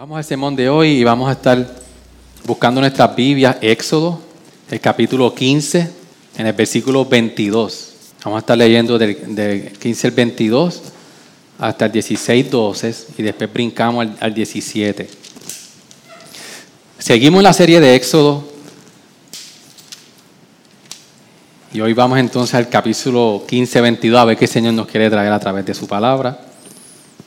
Vamos al sermón de hoy y vamos a estar buscando nuestra Biblia, Éxodo, el capítulo 15, en el versículo 22. Vamos a estar leyendo del, del 15 al 22 hasta el 16, 12 y después brincamos al, al 17. Seguimos la serie de Éxodo y hoy vamos entonces al capítulo 15, 22 a ver qué el Señor nos quiere traer a través de su palabra.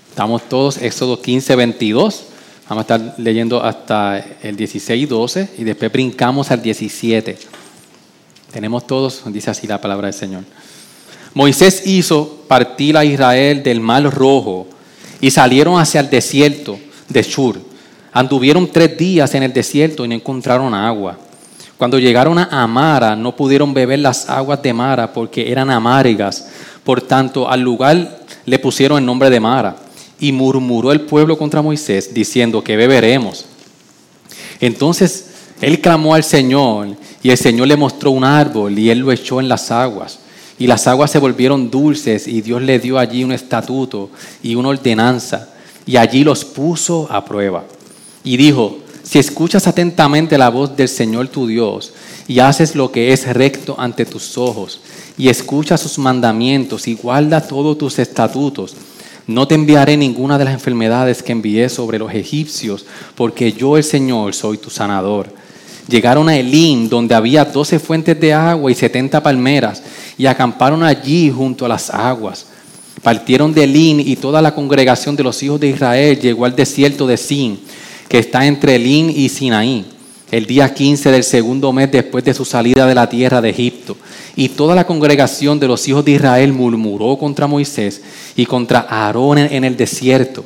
Estamos todos, Éxodo 15, 22. Vamos a estar leyendo hasta el 16 y 12 y después brincamos al 17. Tenemos todos, dice así la palabra del Señor. Moisés hizo partir a Israel del mar rojo y salieron hacia el desierto de Shur. Anduvieron tres días en el desierto y no encontraron agua. Cuando llegaron a Amara no pudieron beber las aguas de Mara porque eran amargas. Por tanto, al lugar le pusieron el nombre de Mara. Y murmuró el pueblo contra Moisés, diciendo que beberemos. Entonces él clamó al Señor, y el Señor le mostró un árbol, y él lo echó en las aguas. Y las aguas se volvieron dulces, y Dios le dio allí un estatuto y una ordenanza, y allí los puso a prueba. Y dijo, si escuchas atentamente la voz del Señor tu Dios, y haces lo que es recto ante tus ojos, y escuchas sus mandamientos, y guarda todos tus estatutos, no te enviaré ninguna de las enfermedades que envié sobre los egipcios, porque yo el Señor soy tu sanador. Llegaron a Elín, donde había doce fuentes de agua y setenta palmeras, y acamparon allí junto a las aguas. Partieron de Elín y toda la congregación de los hijos de Israel llegó al desierto de Sin, que está entre Elín y Sinaí, el día 15 del segundo mes después de su salida de la tierra de Egipto. Y toda la congregación de los hijos de Israel murmuró contra Moisés y contra Aarón en el desierto.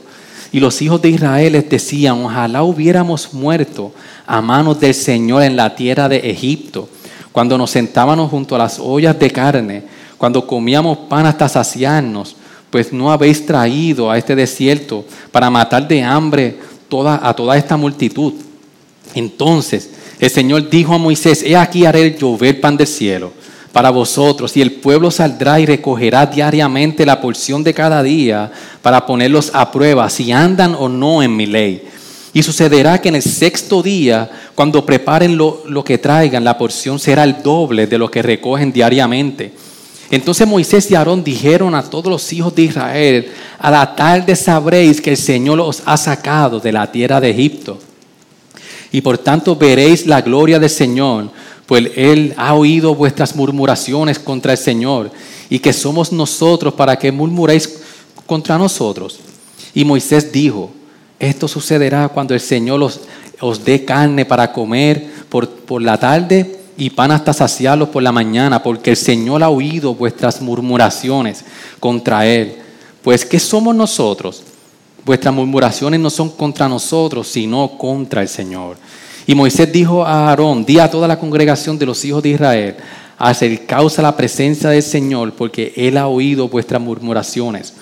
Y los hijos de Israel les decían, ojalá hubiéramos muerto a manos del Señor en la tierra de Egipto, cuando nos sentábamos junto a las ollas de carne, cuando comíamos pan hasta saciarnos, pues no habéis traído a este desierto para matar de hambre a toda esta multitud. Entonces el Señor dijo a Moisés, he aquí haré llover pan del cielo para vosotros, y el pueblo saldrá y recogerá diariamente la porción de cada día para ponerlos a prueba si andan o no en mi ley. Y sucederá que en el sexto día, cuando preparen lo, lo que traigan, la porción será el doble de lo que recogen diariamente. Entonces Moisés y Aarón dijeron a todos los hijos de Israel, a la tarde sabréis que el Señor os ha sacado de la tierra de Egipto. Y por tanto veréis la gloria del Señor, pues Él ha oído vuestras murmuraciones contra el Señor, y que somos nosotros para que murmuréis contra nosotros. Y Moisés dijo, esto sucederá cuando el Señor os, dé carne para comer por, por la tarde y pan hasta saciarlos por la mañana, porque el Señor ha oído vuestras murmuraciones contra Él. Pues, ¿qué somos nosotros? Vuestras murmuraciones no son contra nosotros, sino contra el Señor. Y Moisés dijo a Aarón, di a toda la congregación de los hijos de Israel, acercaos a la presencia del Señor, porque Él ha oído vuestras murmuraciones.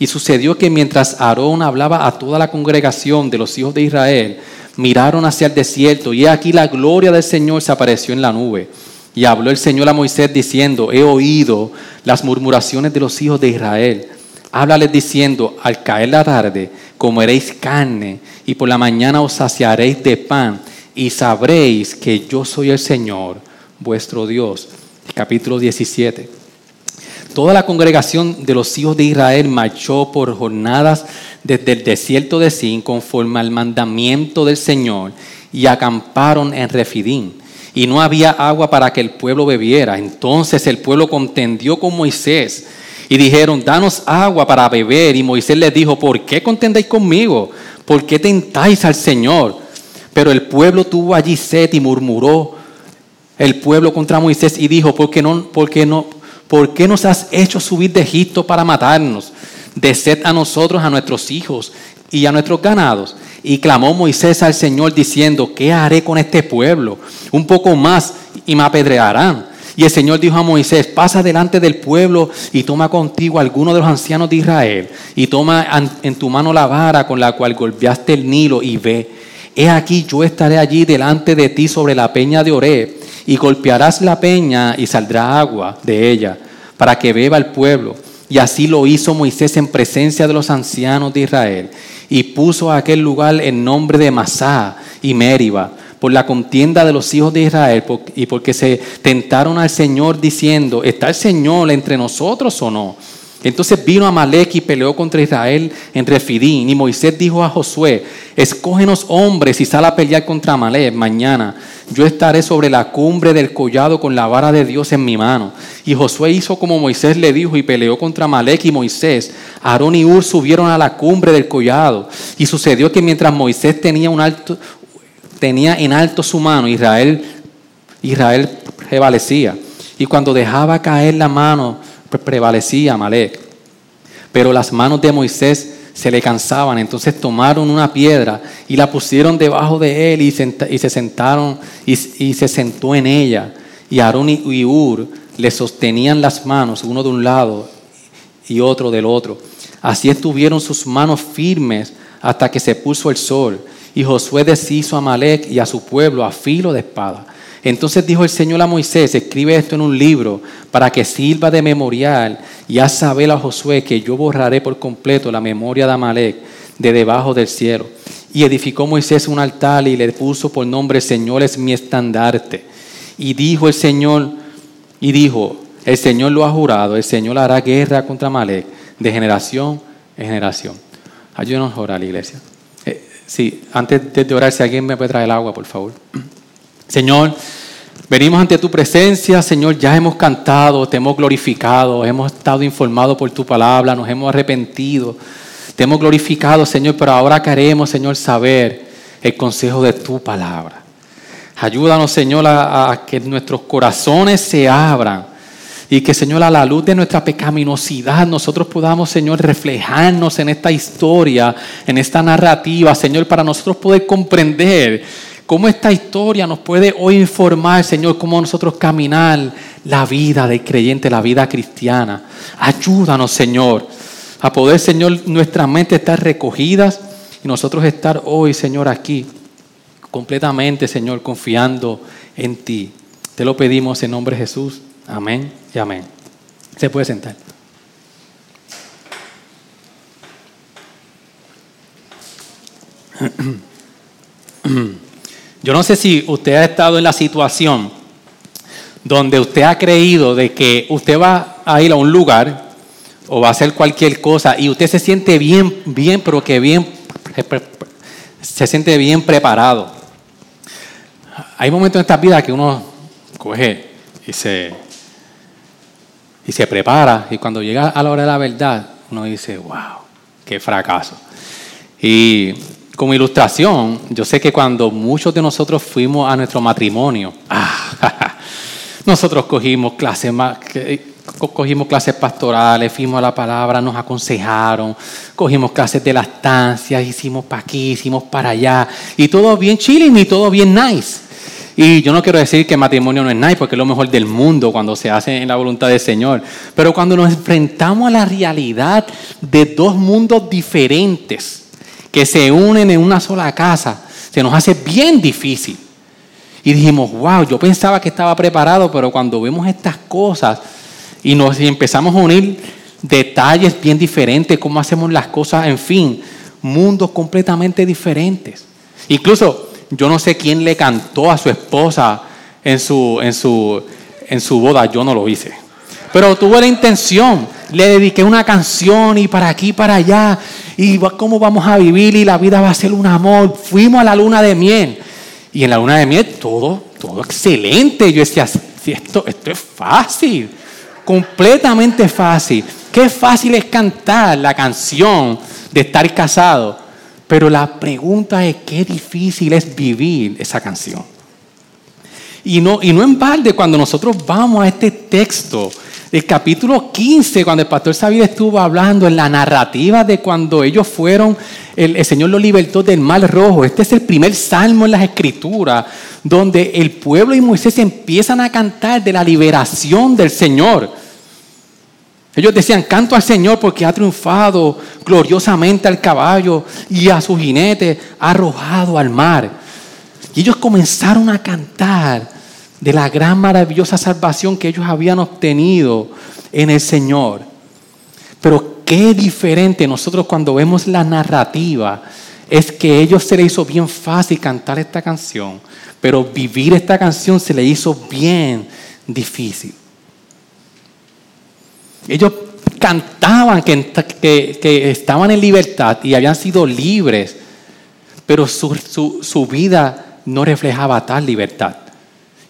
Y sucedió que mientras Aarón hablaba a toda la congregación de los hijos de Israel, miraron hacia el desierto, y aquí la gloria del Señor se apareció en la nube. Y habló el Señor a Moisés diciendo, he oído las murmuraciones de los hijos de Israel. Háblales diciendo, al caer la tarde comeréis carne, y por la mañana os saciaréis de pan y sabréis que yo soy el Señor, vuestro Dios. Capítulo 17. Toda la congregación de los hijos de Israel marchó por jornadas desde el desierto de Sin conforme al mandamiento del Señor y acamparon en Refidín. Y no había agua para que el pueblo bebiera. Entonces el pueblo contendió con Moisés y dijeron, danos agua para beber. Y Moisés les dijo, ¿por qué contendéis conmigo? ¿Por qué tentáis al Señor? Pero el pueblo tuvo allí sed y murmuró el pueblo contra Moisés y dijo, ¿por qué, no, por, qué no, ¿por qué nos has hecho subir de Egipto para matarnos? De sed a nosotros, a nuestros hijos y a nuestros ganados. Y clamó Moisés al Señor diciendo, ¿qué haré con este pueblo? Un poco más y me apedrearán. Y el Señor dijo a Moisés, pasa delante del pueblo y toma contigo a alguno de los ancianos de Israel y toma en tu mano la vara con la cual golpeaste el Nilo y ve. He aquí yo estaré allí delante de ti sobre la peña de Oré y golpearás la peña y saldrá agua de ella para que beba el pueblo. Y así lo hizo Moisés en presencia de los ancianos de Israel. Y puso a aquel lugar el nombre de Masá y Meriba por la contienda de los hijos de Israel y porque se tentaron al Señor diciendo, ¿está el Señor entre nosotros o no? Entonces vino Amalek y peleó contra Israel entre Fidín. Y Moisés dijo a Josué, escógenos hombres y sal a pelear contra Amalek mañana. Yo estaré sobre la cumbre del collado con la vara de Dios en mi mano. Y Josué hizo como Moisés le dijo y peleó contra Amalek y Moisés. Aarón y Ur subieron a la cumbre del collado. Y sucedió que mientras Moisés tenía, un alto, tenía en alto su mano, Israel, Israel prevalecía. Y cuando dejaba caer la mano, prevalecía Amalek. Pero las manos de Moisés se le cansaban, entonces tomaron una piedra y la pusieron debajo de él y, se sentaron y, se sentó en ella. Y Aarón y Ur le sostenían las manos, uno de un lado y otro del otro. Así estuvieron sus manos firmes hasta que se puso el sol. Y Josué deshizo a Amalek y a su pueblo a filo de espada. Entonces dijo el Señor a Moisés, escribe esto en un libro para que sirva de memorial y haz saber a Josué que yo borraré por completo la memoria de Amalek de debajo del cielo. Y edificó Moisés un altar y le puso por nombre Señor es mi estandarte. Y dijo el Señor, y dijo, el Señor lo ha jurado, el Señor hará guerra contra Amalek de generación en generación. Ayúdanos a orar, iglesia. Sí, antes de orar, si alguien me puede traer el agua, por favor. Señor, venimos ante tu presencia, Señor, ya hemos cantado, te hemos glorificado, hemos estado informados por tu palabra, nos hemos arrepentido, te hemos glorificado, Señor, pero ahora queremos, Señor, saber el consejo de tu palabra. Ayúdanos, Señor, a, que nuestros corazones se abran y que, Señor, a la luz de nuestra pecaminosidad nosotros podamos, Señor, reflejarnos en esta historia, en esta narrativa, Señor, para nosotros poder comprender cómo esta historia nos puede hoy informar, Señor, cómo nosotros caminar la vida del creyente, la vida cristiana. Ayúdanos, Señor, a poder, Señor, nuestra mente estar recogidas y nosotros estar hoy, Señor, aquí completamente, Señor, confiando en ti. Te lo pedimos en nombre de Jesús. Amén y amén. Se puede sentar. Yo no sé si usted ha estado en la situación donde usted ha creído de que usted va a ir a un lugar o va a hacer cualquier cosa y usted se siente bien, bien, pero que bien, se siente bien preparado. Hay momentos en esta vida que uno coge y se, y se prepara y cuando llega a la hora de la verdad, uno dice, wow, qué fracaso. Y como ilustración, yo sé que cuando muchos de nosotros fuimos a nuestro matrimonio, ah, nosotros cogimos clases cogimos clases pastorales, fuimos a la palabra, nos aconsejaron, cogimos clases de estancia, hicimos para aquí, hicimos para allá, y todo bien chilling y todo bien nice. Y yo no quiero decir que matrimonio no es nice, porque es lo mejor del mundo cuando se hace en la voluntad del Señor. Pero cuando nos enfrentamos a la realidad de dos mundos diferentes, que se unen en una sola casa, se nos hace bien difícil. Y dijimos, wow, yo pensaba que estaba preparado, pero cuando vemos estas cosas y nos empezamos a unir detalles bien diferentes, cómo hacemos las cosas, en fin, mundos completamente diferentes. Incluso yo no sé quién le cantó a su esposa en su, en su, en su boda, yo no lo hice. Pero tuve la intención, le dediqué una canción y para aquí, para allá, y cómo vamos a vivir y la vida va a ser un amor. Fuimos a la luna de miel y en la luna de miel todo, todo excelente. Yo decía, esto, esto es fácil, completamente fácil. Qué fácil es cantar la canción de estar casado. Pero la pregunta es qué difícil es vivir esa canción. Y no, y no en balde cuando nosotros vamos a este texto El capítulo 15, cuando el pastor Sabir estuvo hablando en la narrativa de cuando ellos fueron, el, el, Señor los libertó del mal rojo. Este es el primer salmo en las escrituras, donde el pueblo y Moisés empiezan a cantar de la liberación del Señor. Ellos decían, canto al Señor porque ha triunfado gloriosamente al caballo y a su jinete arrojado al mar. Y ellos comenzaron a cantar de la gran maravillosa salvación que ellos habían obtenido en el Señor. Pero qué diferente nosotros cuando vemos la narrativa es que a ellos se les hizo bien fácil cantar esta canción, pero vivir esta canción se les hizo bien difícil. Ellos cantaban que, que, estaban en libertad y habían sido libres, pero su, su vida no reflejaba tal libertad.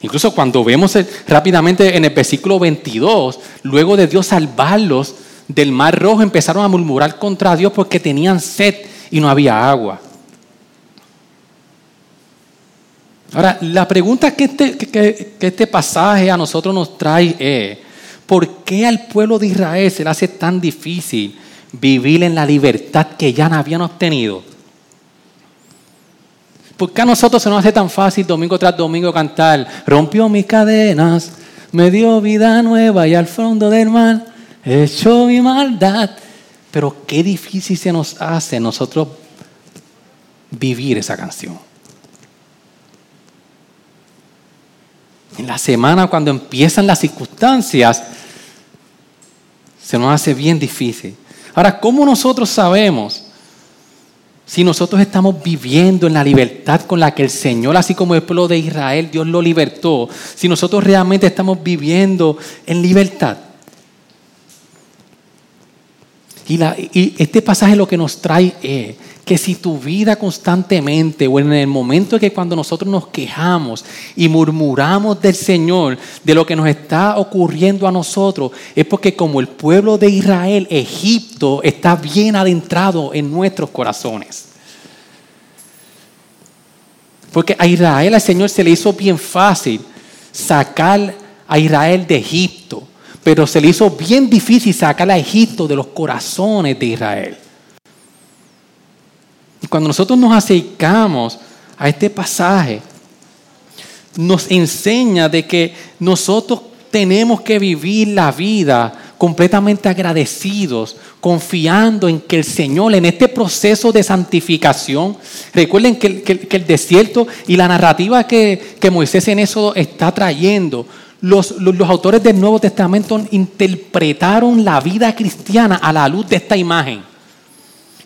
Incluso cuando vemos rápidamente en el versículo 22, luego de Dios salvarlos del mar rojo, empezaron a murmurar contra Dios porque tenían sed y no había agua. Ahora, la pregunta que este, que, este pasaje a nosotros nos trae es, ¿por qué al pueblo de Israel se le hace tan difícil vivir en la libertad que ya no habían obtenido? ¿Por qué a nosotros se nos hace tan fácil domingo tras domingo cantar? Rompió mis cadenas, me dio vida nueva y al fondo del mar echó mi maldad. Pero qué difícil se nos hace nosotros vivir esa canción. En la semana cuando empiezan las circunstancias, se nos hace bien difícil. Ahora, ¿cómo nosotros sabemos si nosotros estamos viviendo en la libertad con la que el Señor, así como el pueblo de Israel, Dios lo libertó, si nosotros realmente estamos viviendo en libertad. Y, este pasaje lo que nos trae es que si tu vida constantemente o en el momento en que cuando nosotros nos quejamos y murmuramos del Señor, de lo que nos está ocurriendo a nosotros, es porque como el pueblo de Israel, Egipto está bien adentrado en nuestros corazones. Porque a Israel, al Señor se le hizo bien fácil sacar a Israel de Egipto, pero se le hizo bien difícil sacar a Egipto de los corazones de Israel. Y cuando nosotros nos acercamos a este pasaje, nos enseña de que nosotros tenemos que vivir la vida completamente agradecidos, confiando en que el Señor, en este proceso de santificación, recuerden que, el desierto y la narrativa que, Moisés en eso está trayendo, los, autores del Nuevo Testamento interpretaron la vida cristiana a la luz de esta imagen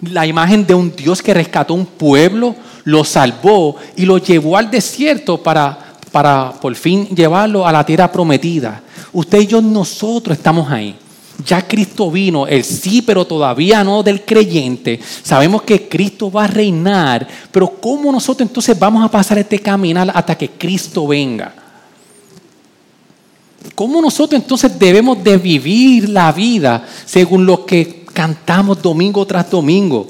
la imagen de un Dios que rescató un pueblo, lo salvó y lo llevó al desierto para, para por fin llevarlo a la tierra prometida. Usted y yo, nosotros estamos ahí. Ya Cristo vino, el sí, pero todavía no del creyente. Sabemos que Cristo va a reinar, pero ¿cómo nosotros entonces vamos a pasar este caminar hasta que Cristo venga? ¿Cómo nosotros entonces debemos de vivir la vida según lo que cantamos domingo tras domingo.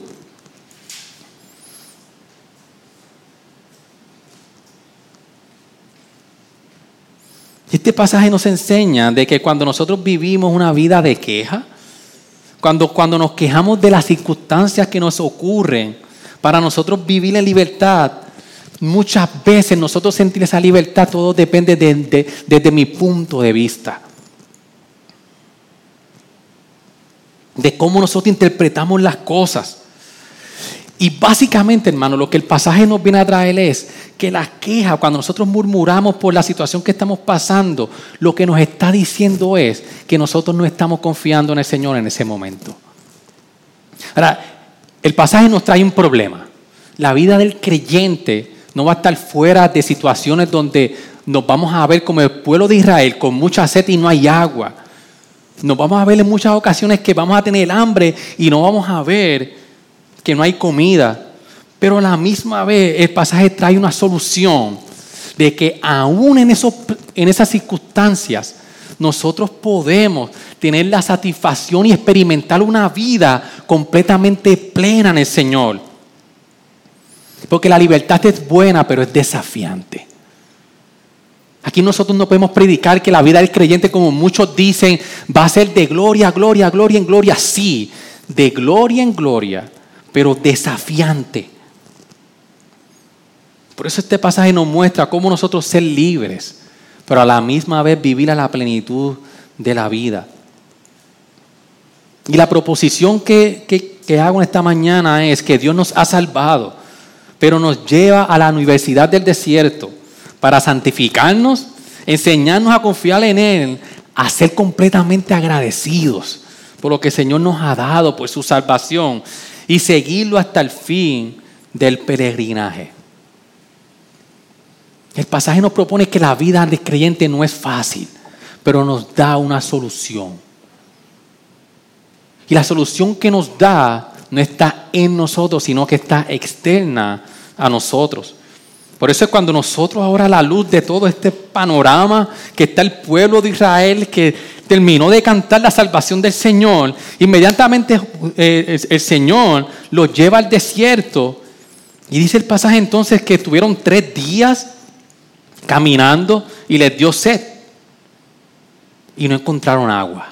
Este pasaje nos enseña de que cuando nosotros vivimos una vida de queja, cuando, cuando nos quejamos de las circunstancias que nos ocurren, para nosotros vivir en libertad, muchas veces nosotros sentir esa libertad, todo depende desde mi punto de vista. de cómo nosotros interpretamos las cosas. Y básicamente, hermano, lo que el pasaje nos viene a traer es que la queja, cuando nosotros murmuramos por la situación que estamos pasando, lo que nos está diciendo es que nosotros no estamos confiando en el Señor en ese momento. Ahora, el pasaje nos trae un problema. La vida del creyente no va a estar fuera de situaciones donde nos vamos a ver como el pueblo de Israel con mucha sed y no hay agua nos vamos a ver en muchas ocasiones que vamos a tener hambre y no vamos a ver que no hay comida. Pero a la misma vez el pasaje trae una solución de que aún en, en esas circunstancias nosotros podemos tener la satisfacción y experimentar una vida completamente plena en el Señor. Porque la libertad es buena, pero es desafiante. Aquí nosotros no podemos predicar que la vida del creyente, como muchos dicen, va a ser de gloria, gloria, gloria en gloria. Sí, de gloria en gloria, pero desafiante. Por eso este pasaje nos muestra cómo nosotros ser libres, pero a la misma vez vivir a la plenitud de la vida. Y la proposición que, que, que hago esta mañana es que Dios nos ha salvado, pero nos lleva a la universidad del desierto para santificarnos, enseñarnos a confiar en Él, a ser completamente agradecidos por lo que el Señor nos ha dado, por su salvación, y seguirlo hasta el fin del peregrinaje. El pasaje nos propone que la vida del creyente no es fácil, pero nos da una solución. Y la solución que nos da no está en nosotros, sino que está externa a nosotros. Por eso es cuando nosotros ahora a la luz de todo este panorama que está el pueblo de Israel que terminó de cantar la salvación del Señor, inmediatamente eh, el Señor los lleva al desierto y dice el pasaje entonces que estuvieron tres días caminando y les dio sed y no encontraron agua.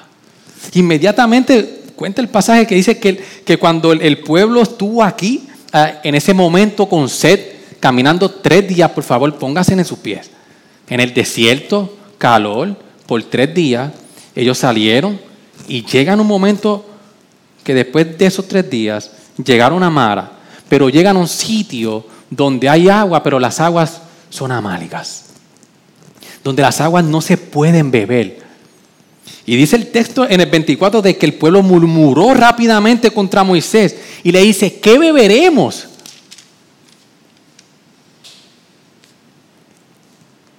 Inmediatamente cuenta el pasaje que dice que, que cuando el, pueblo estuvo aquí, ah, en ese momento con sed, caminando tres días, por favor, pónganse en sus pies. En el desierto, calor, por tres días, ellos salieron y llegan un momento que después de esos tres días llegaron a Mara, pero llegan a un sitio donde hay agua, pero las aguas son amáligas, donde las aguas no se pueden beber. Y dice el texto en el 24 de que el pueblo murmuró rápidamente contra Moisés y le dice, ¿qué beberemos?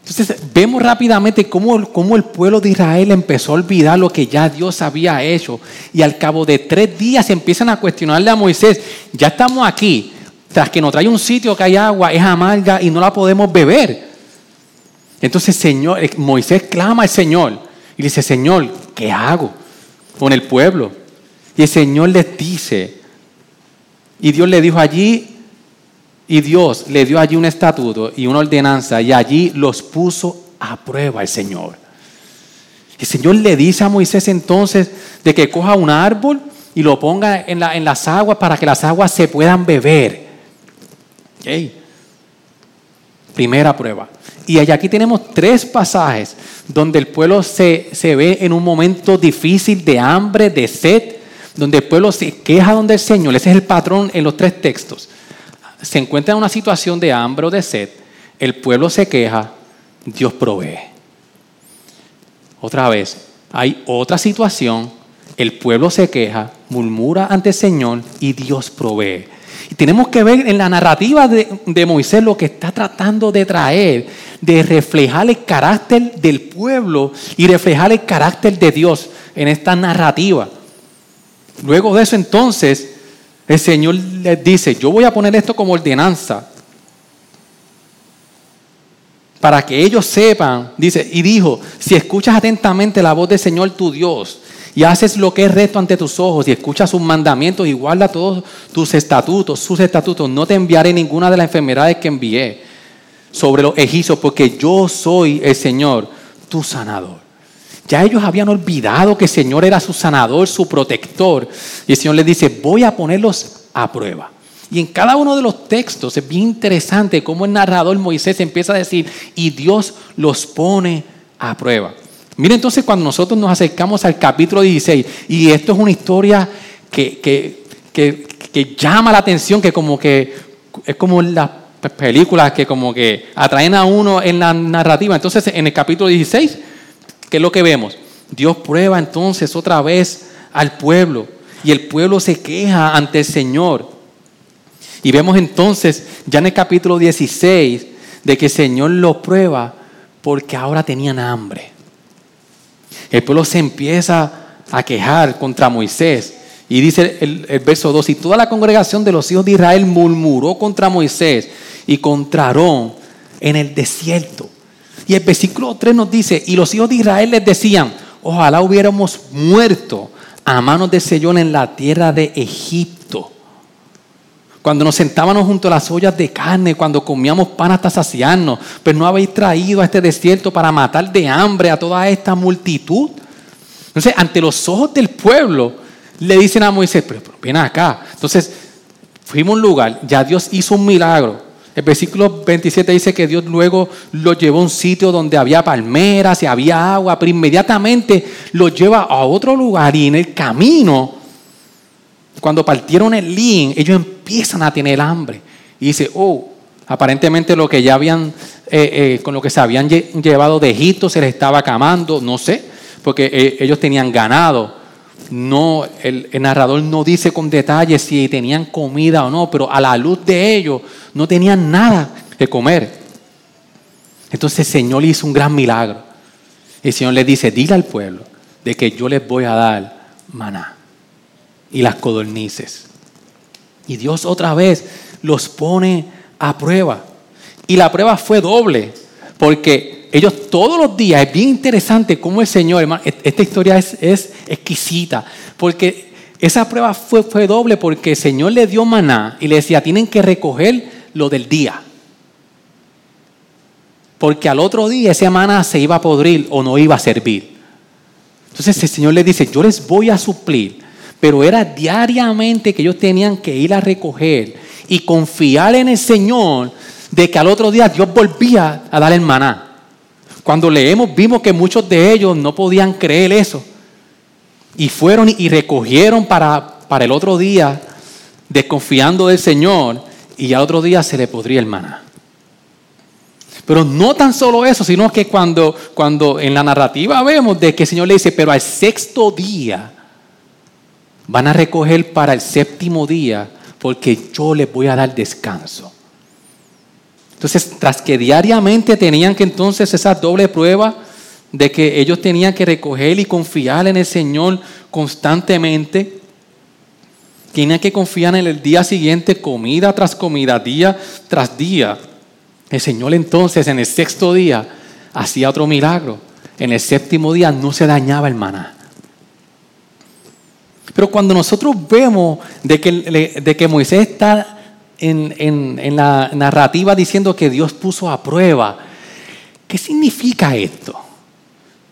Entonces vemos rápidamente cómo, cómo, el pueblo de Israel empezó a olvidar lo que ya Dios había hecho. Y al cabo de tres días empiezan a cuestionarle a Moisés, ya estamos aquí, tras que nos trae un sitio que hay agua, es amarga y no la podemos beber. Entonces Señor, eh, Moisés clama al Señor y dice, Señor, ¿qué hago con el pueblo? Y el Señor les dice, y Dios le dijo allí, y Dios le dio allí un estatuto y una ordenanza y allí los puso a prueba el Señor. El Señor le dice a Moisés entonces de que coja un árbol y lo ponga en, las aguas para que las aguas se puedan beber. Primera prueba. Y aquí tenemos tres pasajes donde el pueblo se, se ve en un momento difícil de hambre, de sed, donde el pueblo se queja donde el Señor. Ese es el patrón en los tres textos se encuentra en una situación de hambre o de sed, el pueblo se queja, Dios provee. Otra vez, hay otra situación, el pueblo se queja, murmura ante el Señor y Dios provee. Tenemos que ver en la narrativa de, Moisés lo que está tratando de traer, de reflejar el carácter del pueblo y reflejar el carácter de Dios en esta narrativa. Luego de eso entonces, el Señor les dice, yo voy a poner esto como ordenanza para que ellos sepan, dice, y dijo, si escuchas atentamente la voz del Señor tu Dios y haces lo que es recto ante tus ojos y escuchas sus mandamientos y guarda todos tus estatutos, sus estatutos, no te enviaré ninguna de las enfermedades que envié sobre los egipcios, porque yo soy el Señor, tu sanador. Ya ellos habían olvidado que el Señor era su sanador, su protector. Y el Señor les dice, voy a ponerlos a prueba. Y en cada uno de los textos es bien interesante cómo el narrador Moisés empieza a decir, y Dios los pone a prueba. Mire entonces cuando nosotros nos acercamos al capítulo 16, y esto es una historia que, que, que llama la atención, que como que es como las películas que como que atraen a uno en la narrativa. Entonces en el capítulo 16 ¿Qué es lo que vemos? Dios prueba entonces otra vez al pueblo y el pueblo se queja ante el Señor. Y vemos entonces ya en el capítulo 16 de que el Señor lo prueba porque ahora tenían hambre. El pueblo se empieza a quejar contra Moisés. Y dice el, verso 2, y toda la congregación de los hijos de Israel murmuró contra Moisés y contra Aarón en el desierto. Y el versículo 3 nos dice, y los hijos de Israel les decían, ojalá hubiéramos muerto a manos de Señor en la tierra de Egipto. Cuando nos sentábamos junto a las ollas de carne, cuando comíamos pan hasta saciarnos, pero no habéis traído a este desierto para matar de hambre a toda esta multitud. Entonces, ante los ojos del pueblo, le dicen a Moisés, pero, pero ven acá. Entonces, fuimos a un lugar, ya Dios hizo un milagro. El versículo 27 dice que Dios luego lo llevó a un sitio donde había palmeras y había agua, pero inmediatamente lo lleva a otro lugar y en el camino, cuando partieron el Lin, ellos empiezan a tener hambre. Y dice, oh, aparentemente lo que ya habían, eh, eh, con lo que se habían llevado de Egipto se les estaba acabando, no sé, porque eh, ellos tenían ganado. No, el, narrador no dice con detalle si tenían comida o no, pero a la luz de ellos no tenían nada que comer. Entonces el Señor hizo un gran milagro. El Señor les dice, dile al pueblo de que yo les voy a dar maná y las codornices. Y Dios otra vez los pone a prueba. Y la prueba fue doble, porque ellos todos los días, es bien interesante cómo el Señor, hermano, esta historia es, es exquisita, porque esa prueba fue, fue doble porque el Señor le dio maná y le decía, tienen que recoger lo del día. Porque al otro día ese maná se iba a podrir o no iba a servir. Entonces el Señor le dice, yo les voy a suplir, pero era diariamente que ellos tenían que ir a recoger y confiar en el Señor de que al otro día Dios volvía a dar el maná. Cuando leemos vimos que muchos de ellos no podían creer eso. Y fueron y recogieron para, para el otro día, desconfiando del Señor, y al otro día se le podría el maná. Pero no tan solo eso, sino que cuando, cuando en la narrativa vemos de que el Señor le dice, pero al sexto día van a recoger para el séptimo día, porque yo les voy a dar descanso. Entonces, tras que diariamente tenían que entonces esa doble prueba de que ellos tenían que recoger y confiar en el Señor constantemente, tenían que confiar en el día siguiente, comida tras comida, día tras día. El Señor entonces en el sexto día hacía otro milagro. En el séptimo día no se dañaba el maná. Pero cuando nosotros vemos de que, de que Moisés está en, la narrativa diciendo que Dios puso a prueba. ¿Qué significa esto?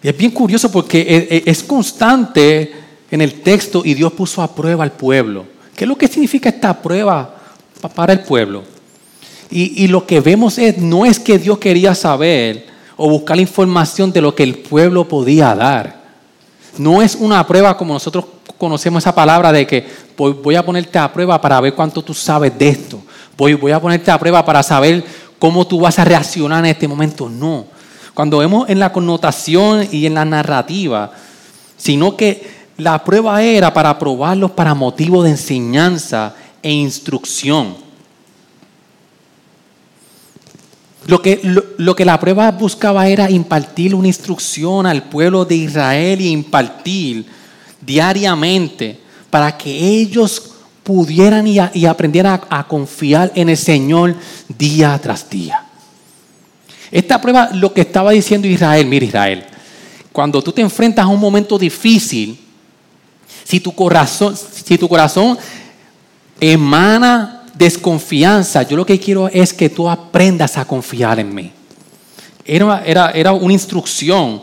es bien curioso porque es, constante en el texto y Dios puso a prueba al pueblo. ¿Qué es lo que significa esta prueba para el pueblo? Y, y, lo que vemos es, no es que Dios quería saber o buscar la información de lo que el pueblo podía dar. No es una prueba como nosotros conocemos esa palabra de que voy a ponerte a prueba para ver cuánto tú sabes de esto. Voy, voy a ponerte a prueba para saber cómo tú vas a reaccionar en este momento. No. Cuando vemos en la connotación y en la narrativa, sino que la prueba era para probarlos para motivo de enseñanza e instrucción. Lo que, lo, que, la prueba buscaba era impartir una instrucción al pueblo de Israel y impartir diariamente para que ellos pudieran y, aprendieran a, confiar en el Señor día tras día. Esta prueba lo que estaba diciendo Israel, mira Israel, cuando tú te enfrentas a un momento difícil, si tu corazón, si tu corazón emana desconfianza, yo lo que quiero es que tú aprendas a confiar en mí. Era, era, era una instrucción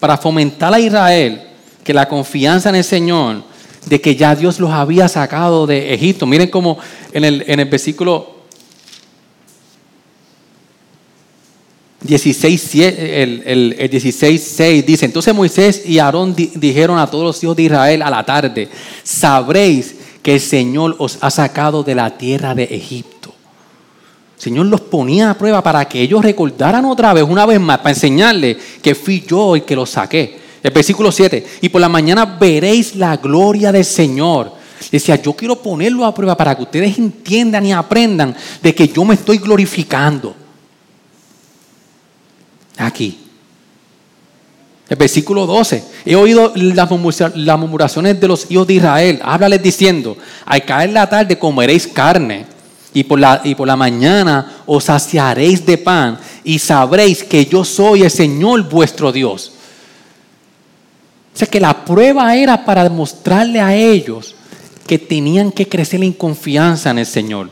para fomentar a Israel que la confianza en el Señor, de que ya Dios los había sacado de Egipto. Miren cómo en el, en el versículo 16, el, el, el 16, 6 dice, entonces Moisés y Aarón dijeron a todos los hijos de Israel a la tarde, sabréis que el Señor os ha sacado de la tierra de Egipto. El Señor los ponía a prueba para que ellos recordaran otra vez, una vez más, para enseñarles que fui yo el que los saqué. El versículo 7, y por la mañana veréis la gloria del Señor. Decía, yo quiero ponerlo a prueba para que ustedes entiendan y aprendan de que yo me estoy glorificando. Aquí. El versículo 12. He oído las murmuraciones de los hijos de Israel. Háblales diciendo, al caer la tarde comeréis carne y por, la, y por la mañana os saciaréis de pan y sabréis que yo soy el Señor vuestro Dios. O sea que la prueba era para demostrarle a ellos que tenían que crecer en confianza en el Señor.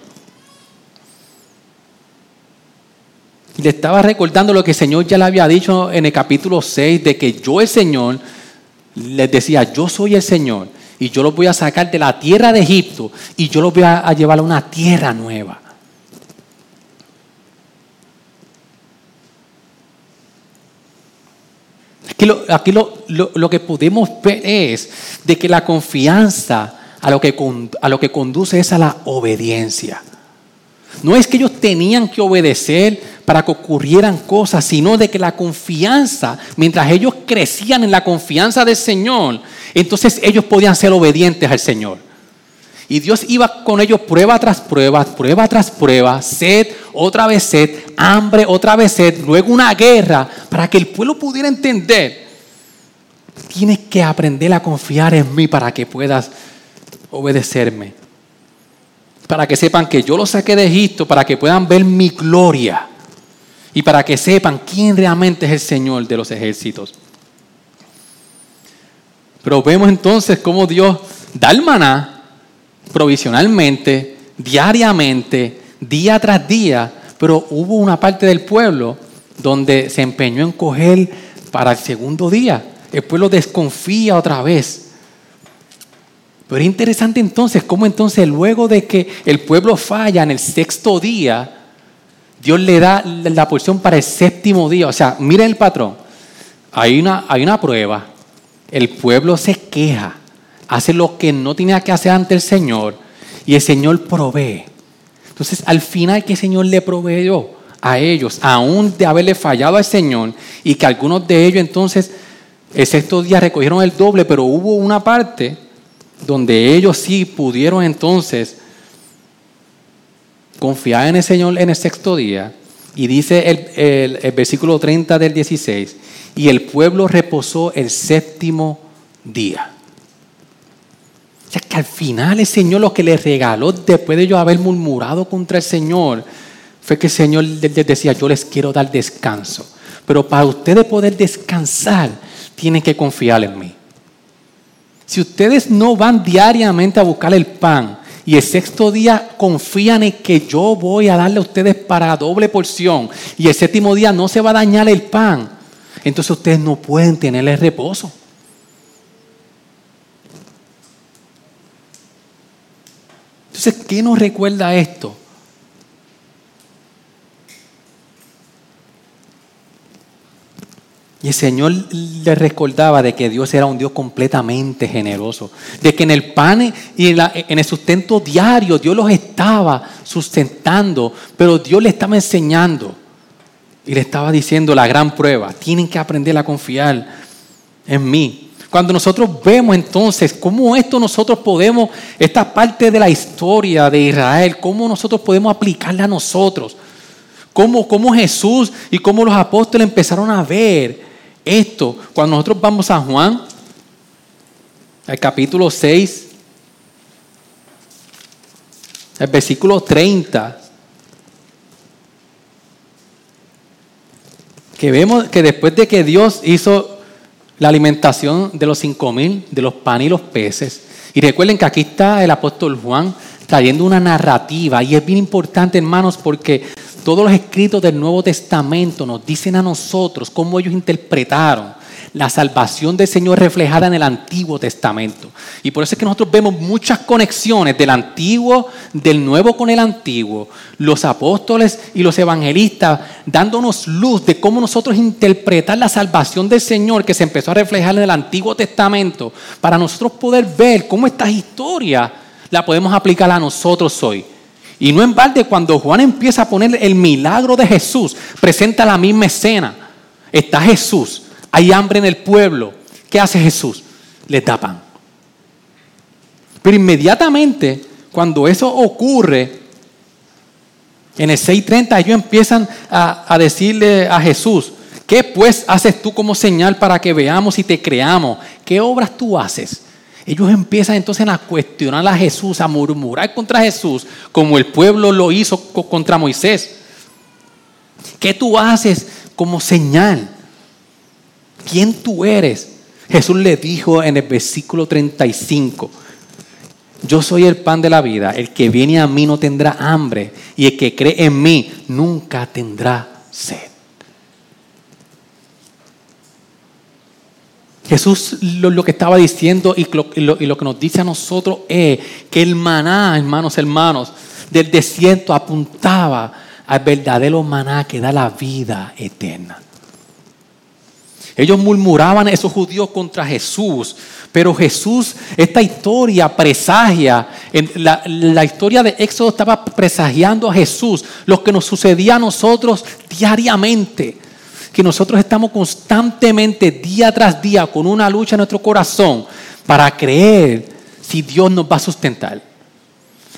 Le estaba recordando lo que el Señor ya le había dicho en el capítulo 6, de que yo el Señor les decía, yo soy el Señor, y yo los voy a sacar de la tierra de Egipto, y yo los voy a, llevar a una tierra nueva. Aquí, lo, que podemos ver es de que la confianza a lo que, a lo que conduce es a la obediencia. No es que ellos tenían que obedecer para que ocurrieran cosas, sino de que la confianza, mientras ellos crecían en la confianza del Señor, entonces ellos podían ser obedientes al Señor. Y Dios iba con ellos prueba tras prueba, prueba tras prueba, sed, otra vez sed, hambre, otra vez sed, luego una guerra, para que el pueblo pudiera entender. Tienes que aprender a confiar en mí para que puedas obedecerme. Para que sepan que yo los saqué de Egipto, para que puedan ver mi gloria y para que sepan quién realmente es el Señor de los ejércitos. Pero vemos entonces cómo Dios da el maná provisionalmente, diariamente, día tras día, pero hubo una parte del pueblo donde se empeñó en coger para el segundo día. El pueblo desconfía otra vez. Pero es interesante entonces cómo entonces luego de que el pueblo falla en el sexto día, Dios le da la porción para el séptimo día. O sea, miren el patrón. Hay una, hay una prueba. El pueblo se queja. Hace lo que no tenía que hacer ante el Señor. Y el Señor provee. Entonces, al final, ¿qué Señor le proveyó? A ellos, aún de haberle fallado al Señor. Y que algunos de ellos entonces, el sexto día recogieron el doble. Pero hubo una parte donde ellos sí pudieron entonces confiar en el Señor en el sexto día. Y dice el, versículo 30 del 16, y el pueblo reposó el séptimo día. O sea que al final el Señor lo que le regaló después de ellos haber murmurado contra el Señor fue que el Señor les decía, yo les quiero dar descanso. Pero para ustedes poder descansar, tienen que confiar en mí. Si ustedes no van diariamente a buscar el pan, y el sexto día confían en que yo voy a darle a ustedes para doble porción. Y el séptimo día no se va a dañar el pan. Entonces ustedes no pueden tener el reposo. Entonces, ¿qué nos recuerda esto? Y el Señor le recordaba de que Dios era un Dios completamente generoso, de que en el pan y en, el sustento diario Dios los estaba sustentando, pero Dios le estaba enseñando y le estaba diciendo la gran prueba, tienen que aprender a confiar en mí. Cuando nosotros vemos entonces cómo esto nosotros podemos, esta parte de la historia de Israel, cómo nosotros podemos aplicarla a nosotros, cómo, cómo Jesús y cómo los apóstoles empezaron a ver esto, cuando nosotros vamos a Juan, al capítulo 6, el versículo 30, que vemos que después de que Dios hizo la alimentación de los cinco mil, de los pan y los peces, y recuerden que aquí está el apóstol Juan trayendo una narrativa, y es bien importante, hermanos, porque todos los escritos del Nuevo Testamento nos dicen a nosotros cómo ellos interpretaron la salvación del Señor reflejada en el Antiguo Testamento. Y por eso es que nosotros vemos muchas conexiones del Antiguo, del Nuevo con el Antiguo, los apóstoles y los evangelistas dándonos luz de cómo nosotros interpretar la salvación del Señor que se empezó a reflejar en el Antiguo Testamento, para nosotros poder ver cómo esta historia la podemos aplicar a nosotros hoy. Y no en balde, cuando Juan empieza a poner el milagro de Jesús, presenta la misma escena. Está Jesús, hay hambre en el pueblo. ¿Qué hace Jesús? Les da pan. Pero inmediatamente, cuando eso ocurre, en el 6.30 ellos empiezan a, a decirle a Jesús, ¿qué pues haces tú como señal para que veamos y te creamos? ¿Qué obras tú haces? Ellos empiezan entonces a cuestionar a Jesús, a murmurar contra Jesús, como el pueblo lo hizo contra Moisés. ¿Qué tú haces como señal? ¿Quién tú eres? Jesús le dijo en el versículo 35, yo soy el pan de la vida, el que viene a mí no tendrá hambre y el que cree en mí nunca tendrá sed. Jesús lo, que estaba diciendo y lo, y lo, que nos dice a nosotros es que el maná, hermanos, hermanos, del desierto apuntaba al verdadero maná que da la vida eterna. Ellos murmuraban esos judíos contra Jesús, pero Jesús, esta historia presagia, la, historia de Éxodo estaba presagiando a Jesús, lo que nos sucedía a nosotros diariamente que nosotros estamos constantemente, día tras día, con una lucha en nuestro corazón para creer si Dios nos va a sustentar.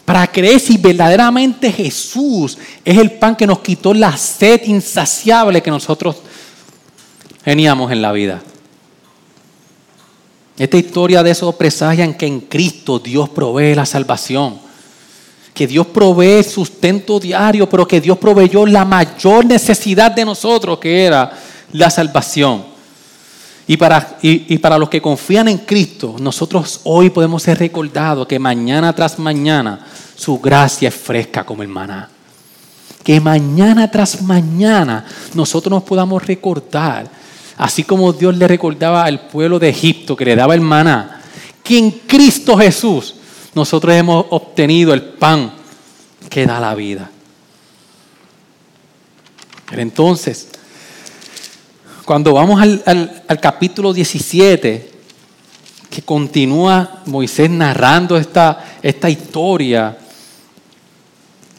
Para creer si verdaderamente Jesús es el pan que nos quitó la sed insaciable que nosotros teníamos en la vida. Esta historia de eso presagia en que en Cristo Dios provee la salvación que Dios provee sustento diario, pero que Dios proveyó la mayor necesidad de nosotros, que era la salvación. Y para, y, para los que confían en Cristo, nosotros hoy podemos ser recordados que mañana tras mañana su gracia es fresca como el maná. Que mañana tras mañana nosotros nos podamos recordar, así como Dios le recordaba al pueblo de Egipto que le daba el maná, que en Cristo Jesús nosotros hemos obtenido el pan que da la vida. Pero entonces, cuando vamos al, capítulo 17, que continúa Moisés narrando esta, esta historia,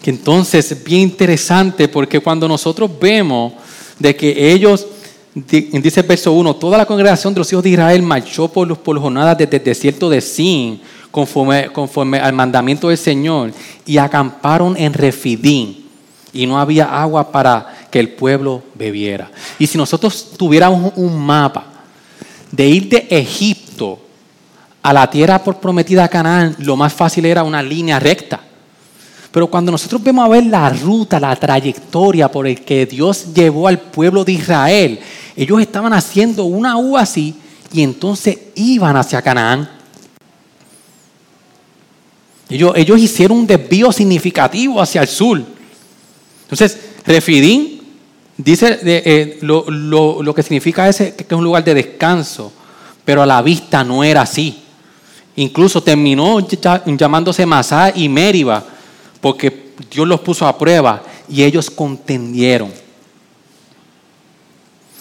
que entonces es bien interesante porque cuando nosotros vemos de que ellos, dice el verso 1, toda la congregación de los hijos de Israel marchó por, los, por jornadas desde el desierto de Sin conforme, al mandamiento del Señor y acamparon en Refidín y no había agua para que el pueblo bebiera. Y si nosotros tuviéramos un mapa de ir de Egipto a la tierra por prometida Canaán, lo más fácil era una línea recta. Pero cuando nosotros vemos a ver la ruta, la trayectoria por el que Dios llevó al pueblo de Israel, ellos estaban haciendo una U así y entonces iban hacia Canaán. Ellos, hicieron un desvío significativo hacia el sur. Entonces, Refidín dice eh, lo, que significa ese, que es un lugar de descanso, pero a la vista no era así. Incluso terminó llamándose Masá y Mériba, porque Dios los puso a prueba y ellos contendieron.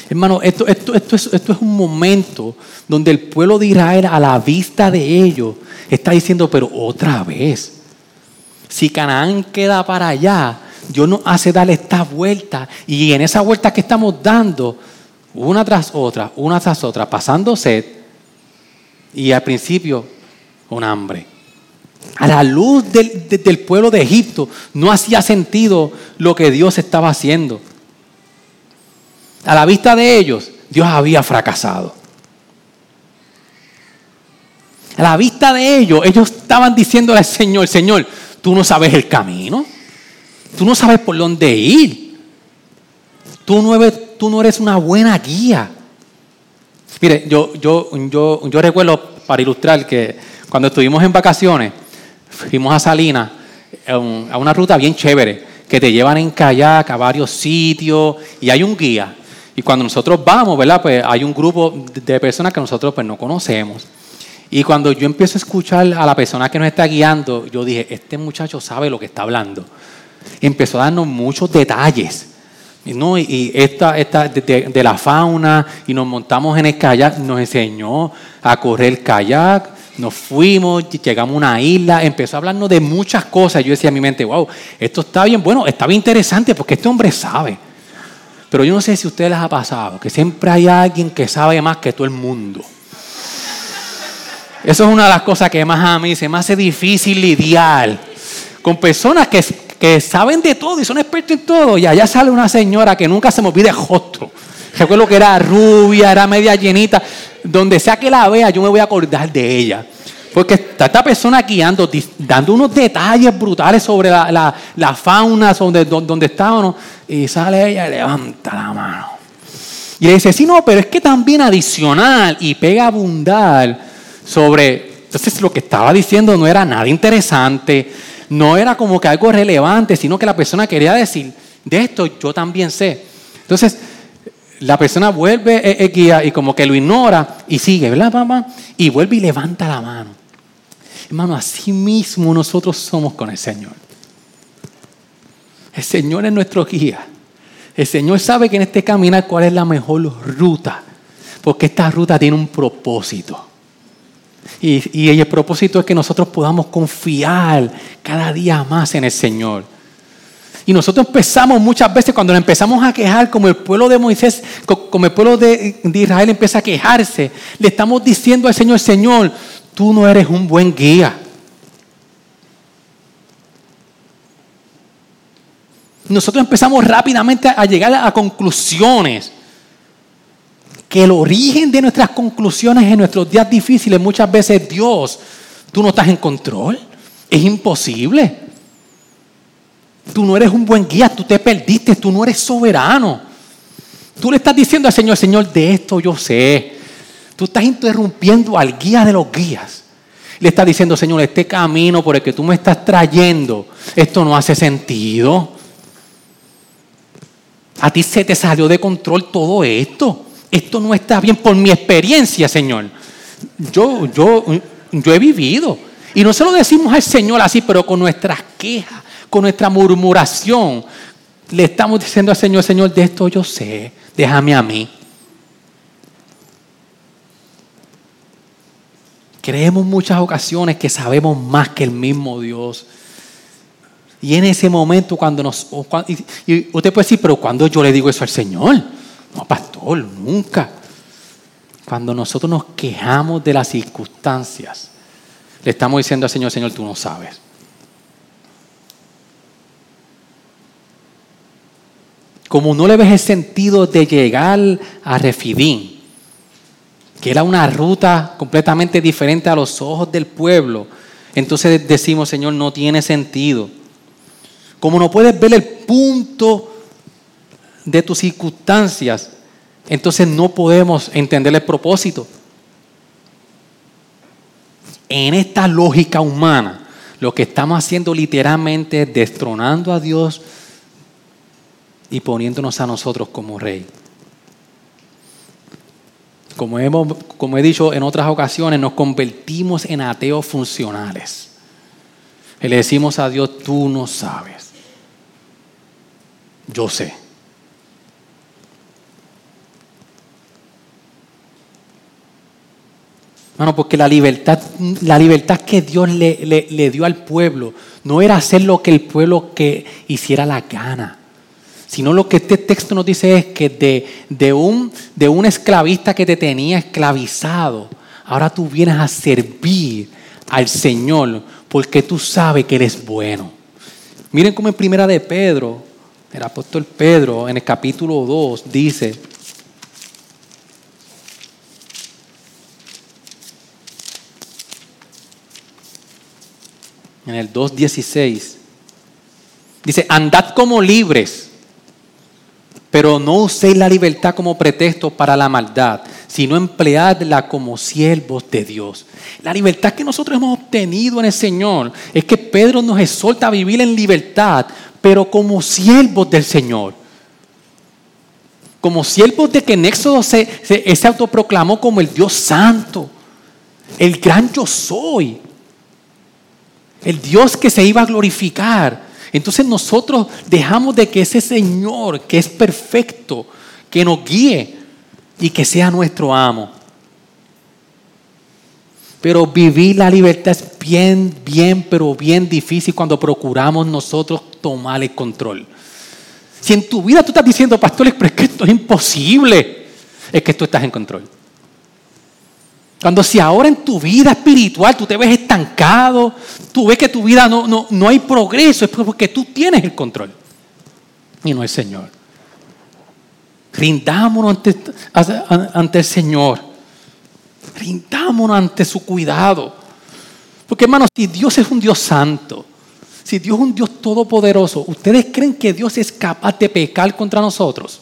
Hermano, esto, es, es un momento donde el pueblo de Israel, a la vista de ellos, está diciendo, pero otra vez, si Canaán queda para allá, Dios nos hace darle esta vuelta. Y en esa vuelta que estamos dando, una tras otra, una tras otra, pasando sed, y al principio, un hambre. A la luz del, del pueblo de Egipto, no hacía sentido lo que Dios estaba haciendo a la vista de ellos, Dios había fracasado. A la vista de ellos, ellos estaban diciéndole al Señor, Señor, tú no sabes el camino, tú no sabes por dónde ir, tú no eres, tú no eres una buena guía. Mire, yo, yo, yo, yo recuerdo, para ilustrar, que cuando estuvimos en vacaciones, fuimos a Salinas, a una ruta bien chévere, que te llevan en kayak a varios sitios y hay un guía. Y cuando nosotros vamos, ¿verdad? Pues hay un grupo de personas que nosotros pues no conocemos. Y cuando yo empiezo a escuchar a la persona que nos está guiando, yo dije, este muchacho sabe lo que está hablando. Empezó a darnos muchos detalles. ¿no? Y esta, esta de, la fauna, y nos montamos en el kayak, nos enseñó a correr kayak, nos fuimos, llegamos a una isla, empezó a hablarnos de muchas cosas. Yo decía a mi mente, wow, esto está bien, bueno, está bien interesante porque este hombre sabe. Pero yo no sé si a ustedes les ha pasado, que siempre hay alguien que sabe más que todo el mundo. Eso es una de las cosas que más a mí se me hace difícil lidiar con personas que, saben de todo y son expertos en todo. Y allá sale una señora que nunca se me olvide rostro. Recuerdo que era rubia, era media llenita. Donde sea que la vea, yo me voy a acordar de ella. Porque está esta persona guiando, dando unos detalles brutales sobre la, fauna, sobre donde estábamos. Y sale ella y levanta la mano. Y le dice, sí, no, pero es que también adicional y pega abundar sobre... Entonces lo que estaba diciendo no era nada interesante, no era como que algo relevante, sino que la persona quería decir, de esto yo también sé. Entonces, la persona vuelve eh, eh, guía y como que lo ignora y sigue, ¿verdad, mamá? Y vuelve y levanta la mano. Hermano, así mismo nosotros somos con el Señor. El Señor es nuestro guía. El Señor sabe que en este caminar cuál es la mejor ruta. Porque esta ruta tiene un propósito. Y, y el propósito es que nosotros podamos confiar cada día más en el Señor. Y nosotros empezamos muchas veces cuando nos empezamos a quejar, como el pueblo de Moisés, como el pueblo de, Israel empieza a quejarse, le estamos diciendo al Señor, Señor, tú no eres un buen guía. Nosotros empezamos rápidamente a llegar a conclusiones. Que el origen de nuestras conclusiones en nuestros días difíciles muchas veces Dios, tú no estás en control. Es imposible. Tú no eres un buen guía, tú te perdiste, tú no eres soberano. Tú le estás diciendo al Señor, Señor, de esto yo sé. Tú estás interrumpiendo al guía de los guías. Le estás diciendo, Señor, este camino por el que tú me estás trayendo, esto no hace sentido. A ti se te salió de control todo esto. Esto no está bien por mi experiencia, Señor. Yo, yo, yo he vivido. Y no se decimos al Señor así, pero con nuestras quejas, con nuestra murmuración, le estamos diciendo al Señor, Señor, de esto yo sé, déjame a mí. Creemos muchas ocasiones que sabemos más que el mismo Dios. Y en ese momento cuando nos... Y usted puede decir, pero cuando yo le digo eso al Señor? No, pastor, nunca. Cuando nosotros nos quejamos de las circunstancias, le estamos diciendo al Señor, Señor, tú no sabes. como no le ves el sentido de llegar a Refidín, que era una ruta completamente diferente a los ojos del pueblo, entonces decimos, Señor, no tiene sentido. Como no puedes ver el punto de tus circunstancias, entonces no podemos entender el propósito. En esta lógica humana, lo que estamos haciendo literalmente es destronando a Dios y poniéndonos a nosotros como rey. Como, hemos, como he dicho en otras ocasiones, nos convertimos en ateos funcionales. Y le decimos a Dios, tú no sabes. Yo sé. Bueno, porque la libertad, la libertad que Dios le, le, le dio al pueblo no era hacer lo que el pueblo que hiciera la gana sino lo que este texto nos dice es que de, de, un, de un esclavista que te tenía esclavizado, ahora tú vienes a servir al Señor porque tú sabes que Él es bueno. Miren cómo en primera de Pedro, el apóstol Pedro en el capítulo 2 dice, en el 2.16, dice, andad como libres pero no uséis la libertad como pretexto para la maldad, sino empleadla como siervos de Dios. La libertad que nosotros hemos obtenido en el Señor es que Pedro nos exhorta a vivir en libertad, pero como siervos del Señor. Como siervos de que en Éxodo se, se, se autoproclamó como el Dios santo, el gran yo soy, el Dios que se iba a glorificar. Entonces nosotros dejamos de que ese Señor, que es perfecto, que nos guíe y que sea nuestro amo. Pero vivir la libertad es bien, bien, pero bien difícil cuando procuramos nosotros tomar el control. Si en tu vida tú estás diciendo, pastores, pero es que esto es imposible, es que tú estás en control. Cuando si ahora en tu vida espiritual tú te ves estancado, tú ves que tu vida no, no, no hay progreso, es porque tú tienes el control y no el Señor. Rindámonos ante, ante el Señor. Rindámonos ante su cuidado. Porque hermanos, si Dios es un Dios santo, si Dios es un Dios todopoderoso, ¿ustedes creen que Dios es capaz de pecar contra nosotros?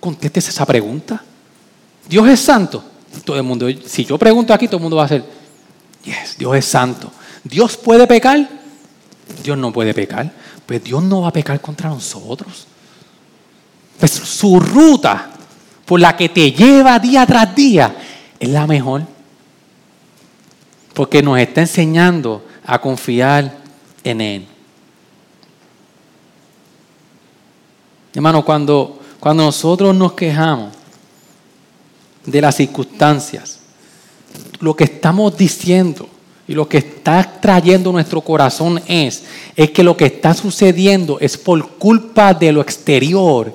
Conteste esa pregunta. ¿Dios es santo? Todo el mundo, si yo pregunto aquí, todo el mundo va a hacer, yes, Dios es santo. ¿Dios puede pecar? Dios no puede pecar. Pues Dios no va a pecar contra nosotros. pues su ruta por la que te lleva día tras día es la mejor. Porque nos está enseñando a confiar en Él. Hermano, cuando, cuando nosotros nos quejamos de las circunstancias, lo que estamos diciendo y lo que está trayendo nuestro corazón es, es que lo que está sucediendo es por culpa de lo exterior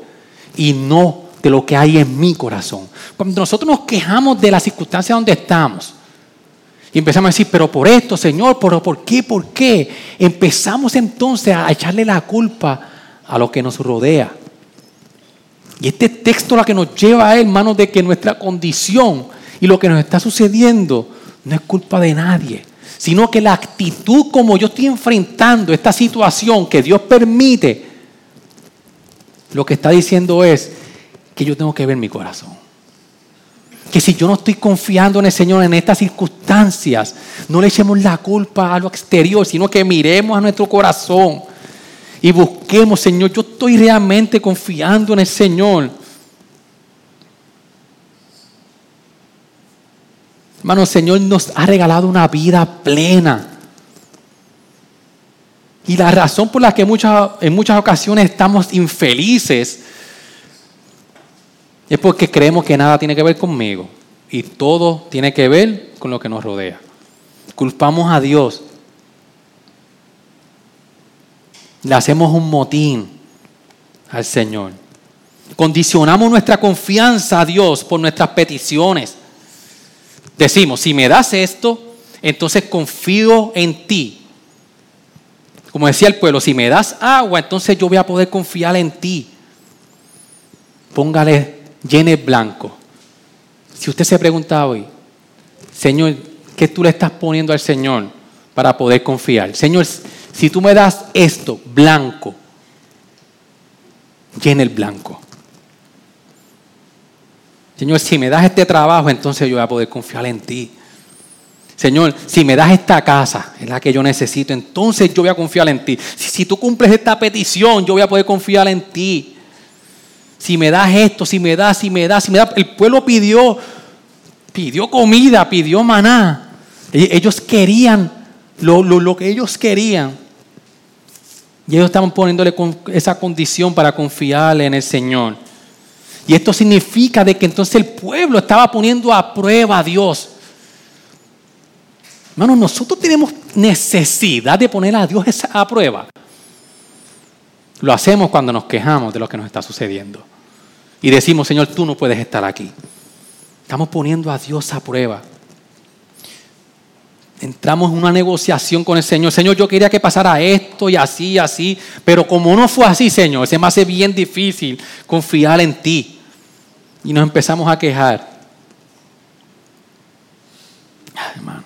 y no de lo que hay en mi corazón. Cuando nosotros nos quejamos de las circunstancias donde estamos y empezamos a decir, pero por esto, Señor, pero ¿por qué? ¿Por qué? Empezamos entonces a echarle la culpa a lo que nos rodea. Y este texto lo que nos lleva a hermanos, de que nuestra condición y lo que nos está sucediendo no es culpa de nadie, sino que la actitud como yo estoy enfrentando esta situación que Dios permite, lo que está diciendo es que yo tengo que ver mi corazón. Que si yo no estoy confiando en el Señor en estas circunstancias, no le echemos la culpa a lo exterior, sino que miremos a nuestro corazón y busquemos, Señor, yo estoy realmente confiando en el Señor. Hermano, el Señor nos ha regalado una vida plena. Y la razón por la que muchas, en muchas ocasiones estamos infelices es porque creemos que nada tiene que ver conmigo y todo tiene que ver con lo que nos rodea. Culpamos a Dios le hacemos un motín al Señor. Condicionamos nuestra confianza a Dios por nuestras peticiones. Decimos, si me das esto, entonces confío en ti. Como decía el pueblo, si me das agua, entonces yo voy a poder confiar en ti. Póngale llene blanco. Si usted se pregunta hoy, Señor, ¿qué tú le estás poniendo al Señor para poder confiar? Señor, si tú me das esto, blanco, llena el blanco. Señor, si me das este trabajo, entonces yo voy a poder confiar en ti. Señor, si me das esta casa, es la que yo necesito, entonces yo voy a confiar en ti. Si, tú cumples esta petición, yo voy a poder confiar en ti. Si me das esto, si me das, si me das, si me das. El pueblo pidió, pidió comida, pidió maná. Ellos querían lo, lo que ellos querían. Y ellos estaban poniéndole esa condición para confiar en el Señor. Y esto significa de que entonces el pueblo estaba poniendo a prueba a Dios. Hermanos, nosotros tenemos necesidad de poner a Dios a prueba. Lo hacemos cuando nos quejamos de lo que nos está sucediendo. Y decimos, Señor, tú no puedes estar aquí. Estamos poniendo a Dios a prueba entramos en una negociación con el Señor. Señor, yo quería que pasara esto y así y así, pero como no fue así, Señor, se me hace bien difícil confiar en ti. Y nos empezamos a quejar. hermano.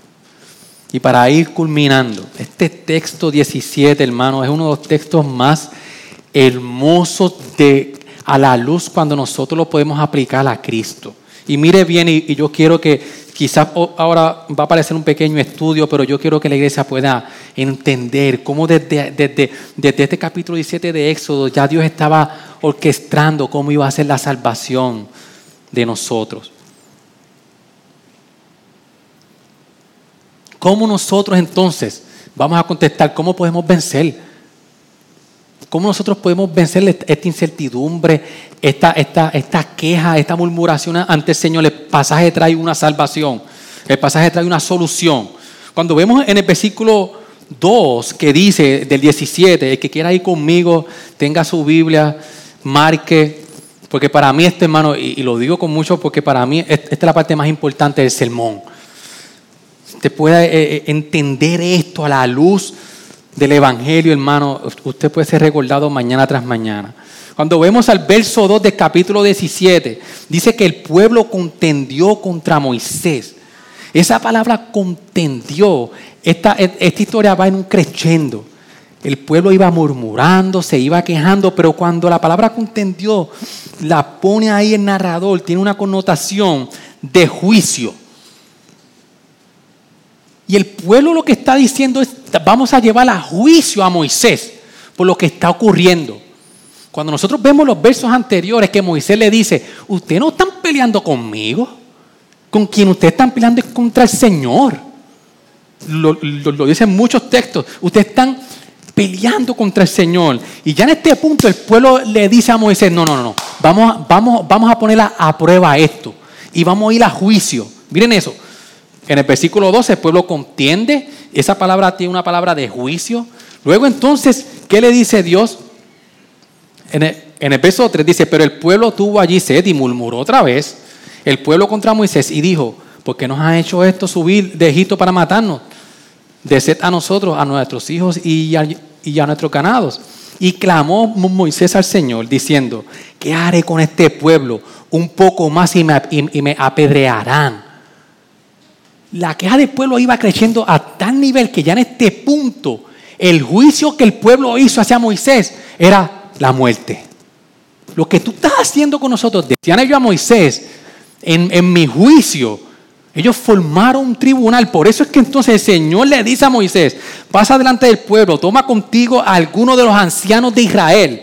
Y para ir culminando, este texto 17, hermano, es uno de los textos más hermosos de, a la luz cuando nosotros lo podemos aplicar a Cristo. Y mire bien, y yo quiero que Quizás ahora va a aparecer un pequeño estudio, pero yo quiero que la iglesia pueda entender cómo desde, desde, desde este capítulo 17 de Éxodo ya Dios estaba orquestando cómo iba a ser la salvación de nosotros. ¿Cómo nosotros entonces vamos a contestar? ¿Cómo podemos vencer? ¿Cómo nosotros podemos vencer esta incertidumbre, esta, esta, esta queja, esta murmuración ante el Señor? El pasaje trae una salvación, el pasaje trae una solución. Cuando vemos en el versículo 2 que dice del 17, el que quiera ir conmigo, tenga su Biblia, marque, porque para mí este hermano, y, lo digo con mucho porque para mí esta es la parte más importante del sermón. Usted pueda eh, eh, entender esto a la luz del Evangelio, hermano, usted puede ser recordado mañana tras mañana. Cuando vemos al verso 2 del capítulo 17, dice que el pueblo contendió contra Moisés. Esa palabra contendió, esta, esta historia va en un crescendo. El pueblo iba murmurando, se iba quejando, pero cuando la palabra contendió la pone ahí el narrador, tiene una connotación de juicio. Y el pueblo lo que está diciendo es, vamos a llevar a juicio a Moisés por lo que está ocurriendo. Cuando nosotros vemos los versos anteriores que Moisés le dice, ustedes no están peleando conmigo, con quien ustedes están peleando es contra el Señor. Lo, dicen muchos textos, ustedes están peleando contra el Señor. Y ya en este punto el pueblo le dice a Moisés, no, no, no, vamos, vamos, vamos a poner a, prueba esto y vamos a ir a juicio. Miren eso. En el versículo 12 el pueblo contiende, esa palabra tiene una palabra de juicio. Luego entonces, ¿qué le dice Dios? En el, en el verso 3 dice, pero el pueblo tuvo allí sed y murmuró otra vez el pueblo contra Moisés y dijo, ¿por qué nos ha hecho esto subir de Egipto para matarnos? De sed a nosotros, a nuestros hijos y a, y a nuestros ganados. Y clamó Moisés al Señor diciendo, ¿qué haré con este pueblo? Un poco más y me, y me apedrearán. La queja del pueblo iba creciendo a tal nivel que ya en este punto el juicio que el pueblo hizo hacia Moisés era la muerte. Lo que tú estás haciendo con nosotros, decían ellos a Moisés, en, mi juicio, ellos formaron un tribunal. Por eso es que entonces el Señor le dice a Moisés, pasa delante del pueblo, toma contigo a alguno de los ancianos de Israel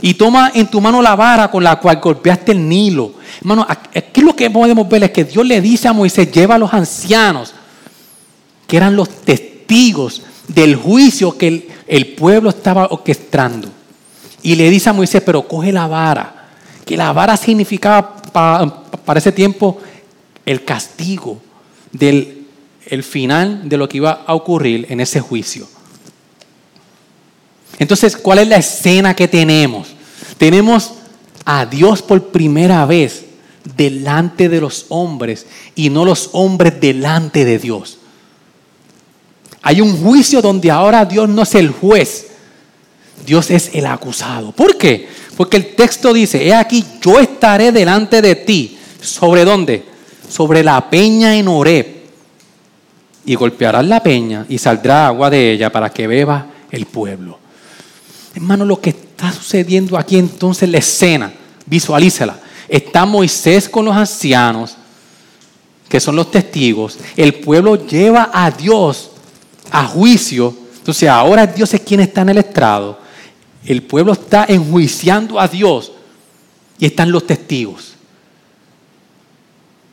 y toma en tu mano la vara con la cual golpeaste el Nilo. Hermano, ¿qué es lo que podemos ver? Es que Dios le dice a Moisés, lleva a los ancianos, que eran los testigos del juicio que el, pueblo estaba orquestando. Y le dice a Moisés, pero coge la vara, que la vara significaba para ese tiempo el castigo del el final de lo que iba a ocurrir en ese juicio. Entonces, ¿cuál es la escena que tenemos? Tenemos a Dios por primera vez delante de los hombres y no los hombres delante de Dios. Hay un juicio donde ahora Dios no es el juez, Dios es el acusado. ¿Por qué? Porque el texto dice, he aquí, yo estaré delante de ti. ¿Sobre dónde? sobre la peña en Oreb y golpearás la peña y saldrá agua de ella para que beba el pueblo. Hermano, lo que está sucediendo aquí entonces la escena, visualícela. Está Moisés con los ancianos, que son los testigos. El pueblo lleva a Dios a juicio. Entonces ahora Dios es quien está en el estrado. El pueblo está enjuiciando a Dios y están los testigos.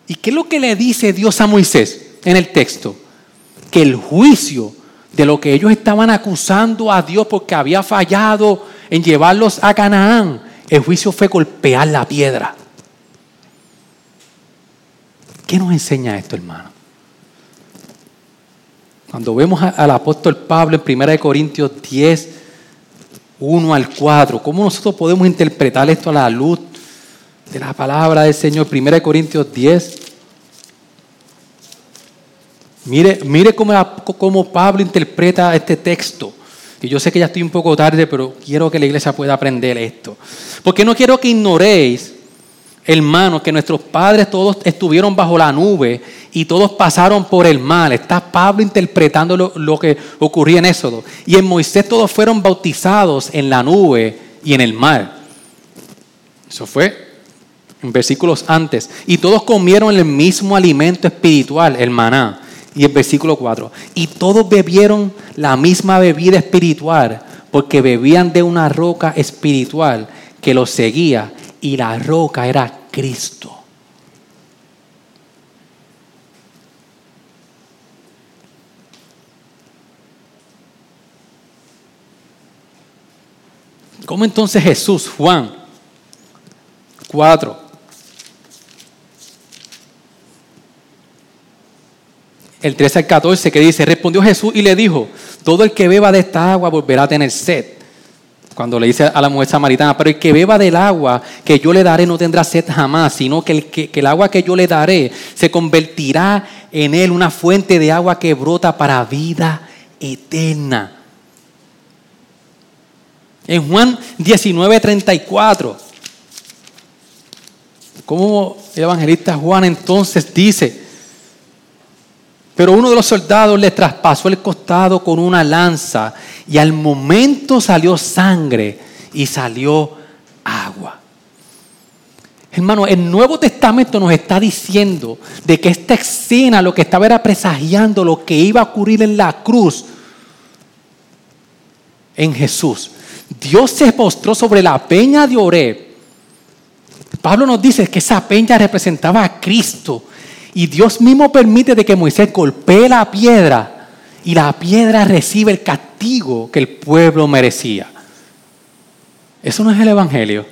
¿Y qué es lo que le dice Dios a Moisés en el texto? Que el juicio de lo que ellos estaban acusando a Dios porque había fallado en llevarlos a Canaán, el juicio fue golpear la piedra. ¿Qué nos enseña esto, hermano? Cuando vemos al apóstol Pablo en 1 Corintios 10, 1 al 4, ¿cómo nosotros podemos interpretar esto a la luz de la palabra del Señor, 1 Corintios 10. Mire, mire cómo, Pablo interpreta este texto. Y yo sé que ya estoy un poco tarde, pero quiero que la iglesia pueda aprender esto. Porque no quiero que ignoréis, hermanos, que nuestros padres todos estuvieron bajo la nube y todos pasaron por el mal. Está Pablo interpretando lo, lo que ocurría en Éxodo. Y en Moisés todos fueron bautizados en la nube y en el mar. Eso fue en versículos antes, y todos comieron el mismo alimento espiritual, el maná. Y el versículo 4, y todos bebieron la misma bebida espiritual, porque bebían de una roca espiritual que los seguía, y la roca era Cristo. ¿Cómo entonces Jesús, Juan 4, el 13 al 14, que dice, respondió Jesús y le dijo, todo el que beba de esta agua volverá a tener sed. Cuando le dice a la mujer samaritana, pero el que beba del agua que yo le daré no tendrá sed jamás, sino que el, que, el agua que yo le daré se convertirá en él una fuente de agua que brota para vida eterna. En Juan 19, 34, ¿cómo el evangelista Juan entonces dice, pero uno de los soldados le traspasó el costado con una lanza y al momento salió sangre y salió agua. Hermano, el Nuevo Testamento nos está diciendo de que esta escena lo que estaba era presagiando lo que iba a ocurrir en la cruz. en Jesús. Dios se postró sobre la peña de Oreb. Pablo nos dice que esa peña representaba a Cristo. Y Dios mismo permite de que Moisés golpee la piedra y la piedra recibe el castigo que el pueblo merecía. Eso no es el Evangelio.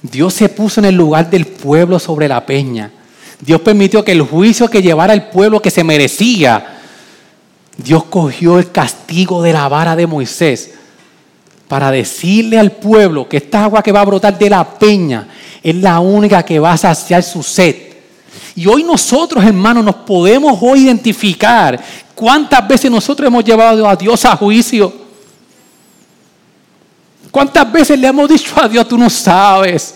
Dios se puso en el lugar del pueblo sobre la peña. Dios permitió que el juicio que llevara el pueblo que se merecía, Dios cogió el castigo de la vara de Moisés para decirle al pueblo que esta agua que va a brotar de la peña es la única que va a saciar su sed. Y hoy nosotros, hermanos, nos podemos hoy identificar cuántas veces nosotros hemos llevado a Dios a juicio. ¿Cuántas veces le hemos dicho a Dios, tú no sabes?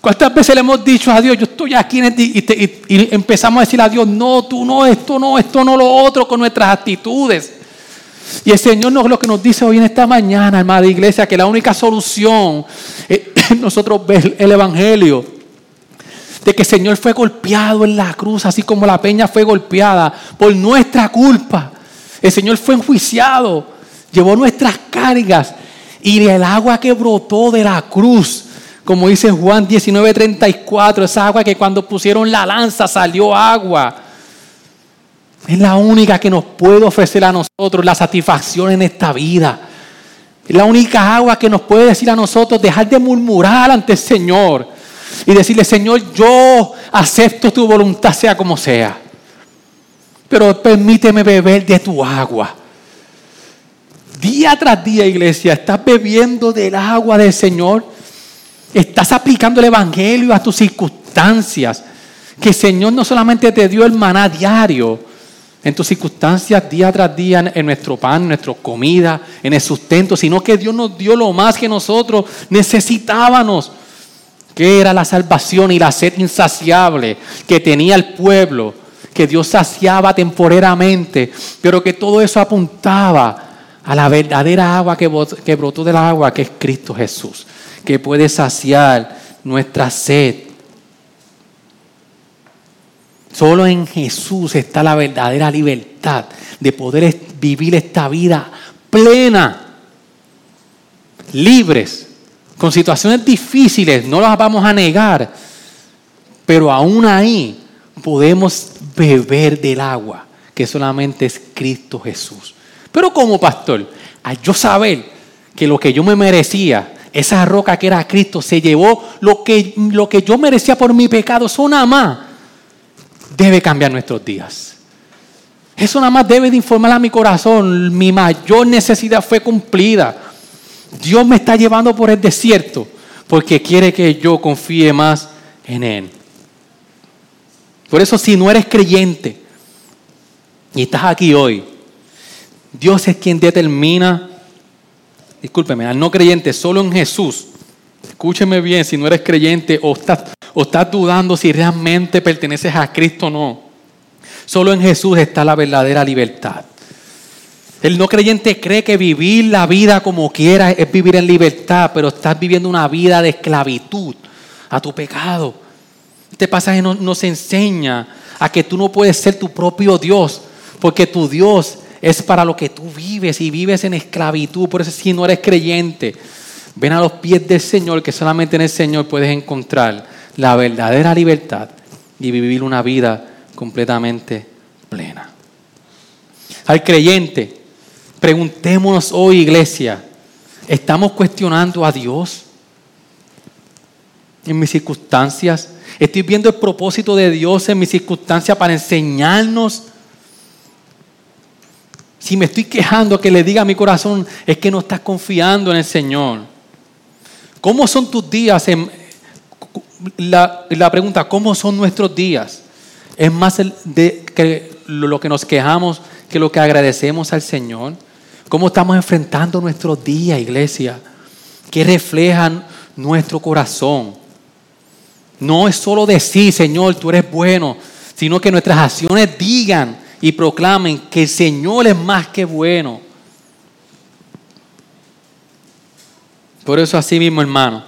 ¿Cuántas veces le hemos dicho a Dios, yo estoy aquí y, empezamos a decir a Dios, no, tú no, esto no, esto no, lo otro, con nuestras actitudes? Y el Señor nos lo que nos dice hoy en esta mañana, hermana iglesia, que la única solución es nosotros ver el Evangelio. De que el Señor fue golpeado en la cruz, así como la peña fue golpeada por nuestra culpa. El Señor fue enjuiciado, llevó nuestras cargas y el agua que brotó de la cruz, como dice Juan 19:34, esa agua que cuando pusieron la lanza salió agua. Es la única que nos puede ofrecer a nosotros la satisfacción en esta vida. Es la única agua que nos puede decir a nosotros dejar de murmurar ante el Señor y decirle, Señor, yo acepto tu voluntad sea como sea. Pero permíteme beber de tu agua. Día tras día, iglesia, estás bebiendo del agua del Señor. Estás aplicando el Evangelio a tus circunstancias. Que el Señor no solamente te dio el maná diario, en tus circunstancias día tras día, en nuestro pan, en nuestra comida, en el sustento, sino que Dios nos dio lo más que nosotros necesitábamos, que era la salvación y la sed insaciable que tenía el pueblo, que Dios saciaba temporeramente, pero que todo eso apuntaba a la verdadera agua que, brotó del agua, que es Cristo Jesús, que puede saciar nuestra sed. Solo en Jesús está la verdadera libertad de poder vivir esta vida plena, libres, con situaciones difíciles, no las vamos a negar, pero aún ahí podemos beber del agua que solamente es Cristo Jesús. Pero como pastor, al yo saber que lo que yo me merecía, esa roca que era Cristo, se llevó lo que, lo que yo merecía por mi pecado, eso nada más debe cambiar nuestros días. Eso nada más debe de informar a mi corazón. Mi mayor necesidad fue cumplida. Dios me está llevando por el desierto porque quiere que yo confíe más en Él. Por eso si no eres creyente y estás aquí hoy, Dios es quien determina, discúlpeme, al no creyente, solo en Jesús. Escúcheme bien, si no eres creyente o estás, o estás dudando si realmente perteneces a Cristo o no. Solo en Jesús está la verdadera libertad. El no creyente cree que vivir la vida como quiera es vivir en libertad, pero estás viviendo una vida de esclavitud a tu pecado. Este pasaje nos enseña a que tú no puedes ser tu propio Dios, porque tu Dios es para lo que tú vives y vives en esclavitud. Por eso si no eres creyente, ven a los pies del Señor, que solamente en el Señor puedes encontrar la verdadera libertad y vivir una vida completamente plena. Al creyente, preguntémonos hoy, iglesia, ¿estamos cuestionando a Dios en mis circunstancias? ¿Estoy viendo el propósito de Dios en mis circunstancias para enseñarnos si me estoy quejando, que le diga a mi corazón, es que no estás confiando en el Señor. ¿Cómo son tus días? la, pregunta, ¿cómo son nuestros días? Es más de que lo que nos quejamos que lo que agradecemos al Señor. ¿Cómo estamos enfrentando nuestros días, iglesia? ¿Qué reflejan nuestro corazón? No es solo decir, Señor, tú eres bueno, sino que nuestras acciones digan y proclamen que el Señor es más que bueno. Por eso así mismo, hermano,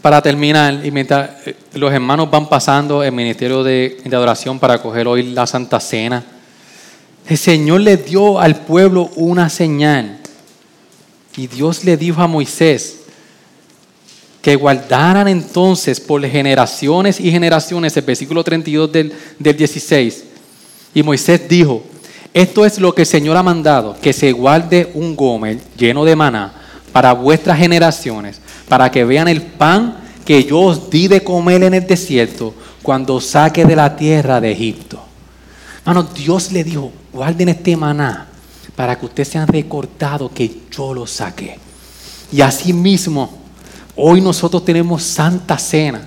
para terminar, y mientras eh, los hermanos van pasando el ministerio de, adoración para coger hoy la Santa Cena, El Señor le dio al pueblo una señal. Y Dios le dijo a Moisés que guardaran entonces por generaciones y generaciones el versículo 32 del, del 16. Y Moisés dijo, esto es lo que el Señor ha mandado, que se guarde un gómez lleno de maná para vuestras generaciones, para que vean el pan que yo os di de comer en el desierto cuando saque de la tierra de Egipto. Hermano, Dios le dijo, guarden este maná para que ustedes sean recordados que yo lo saqué. Y así mismo, hoy nosotros tenemos Santa Cena.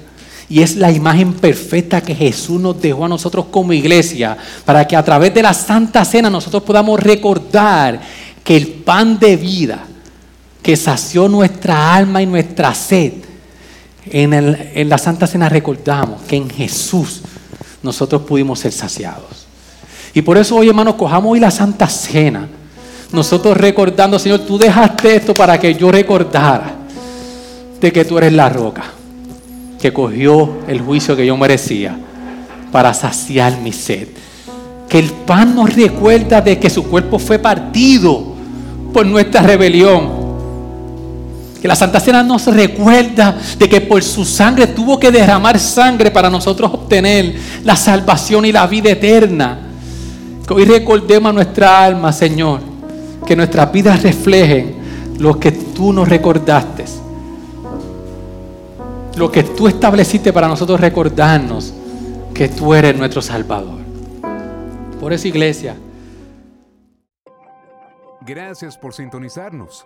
Y es la imagen perfecta que Jesús nos dejó a nosotros como iglesia, para que a través de la Santa Cena nosotros podamos recordar que el pan de vida que sació nuestra alma y nuestra sed, en, en la Santa Cena recordamos que en Jesús nosotros pudimos ser saciados. Y por eso hoy, hermanos, cojamos hoy la Santa Cena. Nosotros recordando, Señor, tú dejaste esto para que yo recordara de que tú eres la roca, que cogió el juicio que yo merecía para saciar mi sed. Que el pan nos recuerda de que su cuerpo fue partido por nuestra rebelión. Que la Santa Cena nos recuerda de que por su sangre tuvo que derramar sangre para nosotros obtener la salvación y la vida eterna. Que hoy recordemos a nuestra alma, Señor, que nuestras vidas reflejen lo que tú nos recordaste, lo que tú estableciste para nosotros recordarnos que tú eres nuestro Salvador. Por eso, iglesia. Gracias por sintonizarnos.